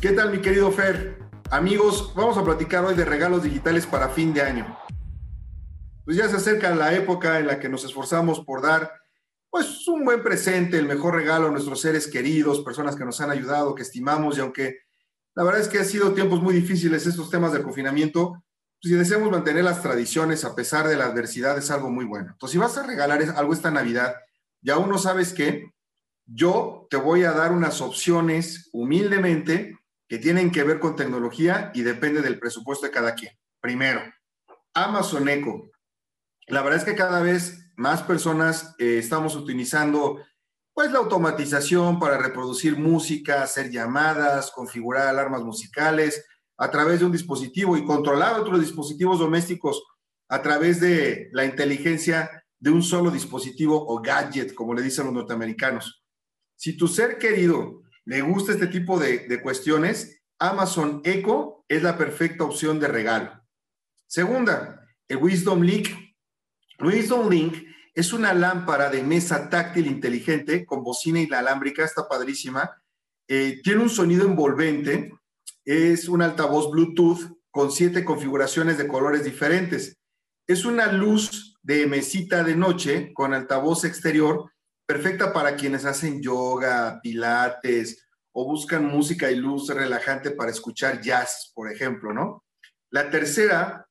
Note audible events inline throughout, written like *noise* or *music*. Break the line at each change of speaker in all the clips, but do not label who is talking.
¿Qué tal, mi querido Fer? Amigos, vamos a platicar hoy de regalos digitales para fin de año. Pues ya se acerca la época en la que nos esforzamos por dar pues un buen presente, el mejor regalo a nuestros seres queridos, personas que nos han ayudado, que estimamos y aunque la verdad es que ha sido tiempos muy difíciles estos temas del confinamiento, pues si deseamos mantener las tradiciones a pesar de la adversidad es algo muy bueno. Entonces, si vas a regalar algo esta Navidad y aún no sabes qué, yo te voy a dar unas opciones humildemente que tienen que ver con tecnología y depende del presupuesto de cada quien. Primero, Amazon Echo. La verdad es que cada vez más personas eh, estamos utilizando pues la automatización para reproducir música, hacer llamadas, configurar alarmas musicales a través de un dispositivo y controlar otros dispositivos domésticos a través de la inteligencia de un solo dispositivo o gadget, como le dicen los norteamericanos. Si tu ser querido le gusta este tipo de, cuestiones, Amazon Echo es la perfecta opción de regalo. Segunda, el Wisdom Link. Wisdom Link es una lámpara de mesa táctil inteligente con bocina inalámbrica, está padrísima. Eh, tiene un sonido envolvente, es un altavoz Bluetooth con siete configuraciones de colores diferentes. Es una luz de mesita de noche con altavoz exterior perfecta para quienes hacen yoga, pilates o buscan música y luz relajante para escuchar jazz, por ejemplo, ¿no? La tercera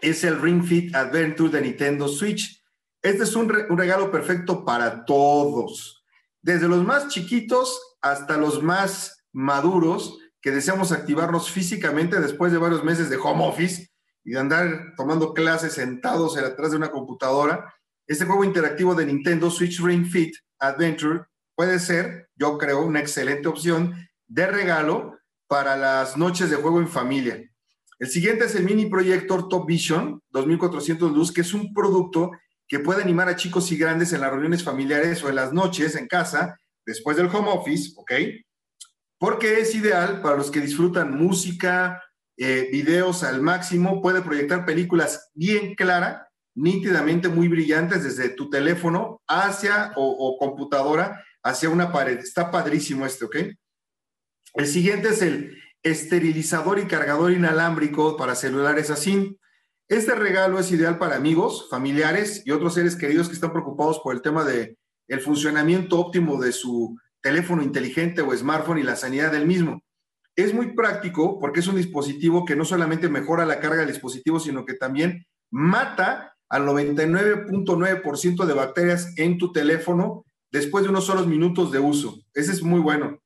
es el Ring Fit Adventure de Nintendo Switch. Este es un, regalo perfecto para todos, desde los más chiquitos hasta los más maduros que deseamos activarnos físicamente después de varios meses de home office y de andar tomando clases sentados atrás de una computadora este juego interactivo de Nintendo Switch Ring Fit Adventure puede ser, yo creo, una excelente opción de regalo para las noches de juego en familia. El siguiente es el mini proyector Top Vision 2400 Luz, que es un producto que puede animar a chicos y grandes en las reuniones familiares o en las noches en casa, después del home office, ¿ok? Porque es ideal para los que disfrutan música, eh, videos al máximo, puede proyectar películas bien clara nítidamente muy brillantes desde tu teléfono hacia o, computadora hacia una pared. Está padrísimo este, ¿ok? El siguiente es el esterilizador y cargador inalámbrico para celulares así. Este regalo es ideal para amigos, familiares y otros seres queridos que están preocupados por el tema de el funcionamiento óptimo de su teléfono inteligente o smartphone y la sanidad del mismo. Es muy práctico porque es un dispositivo que no solamente mejora la carga del dispositivo, sino que también mata al 99.9% de bacterias en tu teléfono después de unos solos minutos de uso. Ese es muy bueno.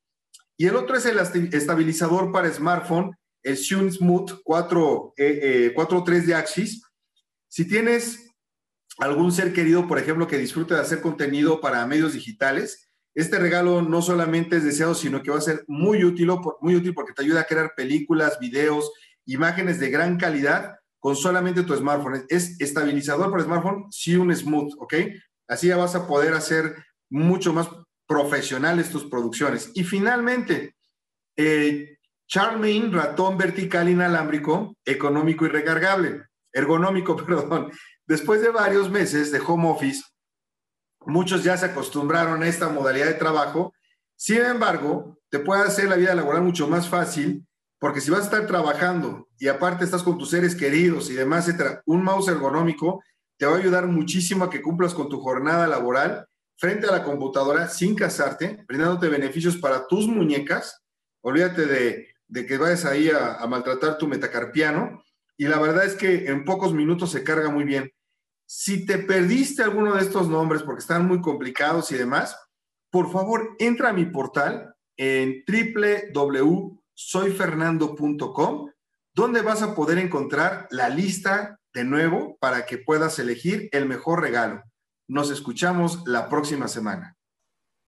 Y el otro es el estabilizador para smartphone, el Shun Smooth 4, eh, 4.3 eh, de Axis. Si tienes algún ser querido, por ejemplo, que disfrute de hacer contenido para medios digitales, este regalo no solamente es deseado, sino que va a ser muy útil, muy útil porque te ayuda a crear películas, videos, imágenes de gran calidad solamente tu smartphone. Es estabilizador para smartphone, sí un smooth, ¿ok? Así ya vas a poder hacer mucho más profesionales tus producciones. Y finalmente, eh, Charmaine, ratón vertical inalámbrico, económico y recargable, ergonómico, *laughs* perdón. Después de varios meses de home office, muchos ya se acostumbraron a esta modalidad de trabajo. Sin embargo, te puede hacer la vida laboral mucho más fácil porque si vas a estar trabajando y aparte estás con tus seres queridos y demás, etcétera, un mouse ergonómico te va a ayudar muchísimo a que cumplas con tu jornada laboral frente a la computadora sin casarte, brindándote beneficios para tus muñecas. Olvídate de, que vayas ahí a, a maltratar tu metacarpiano. Y la verdad es que en pocos minutos se carga muy bien. Si te perdiste alguno de estos nombres porque están muy complicados y demás, por favor, entra a mi portal en www soyfernando.com, donde vas a poder encontrar la lista de nuevo para que puedas elegir el mejor regalo. Nos escuchamos la próxima semana.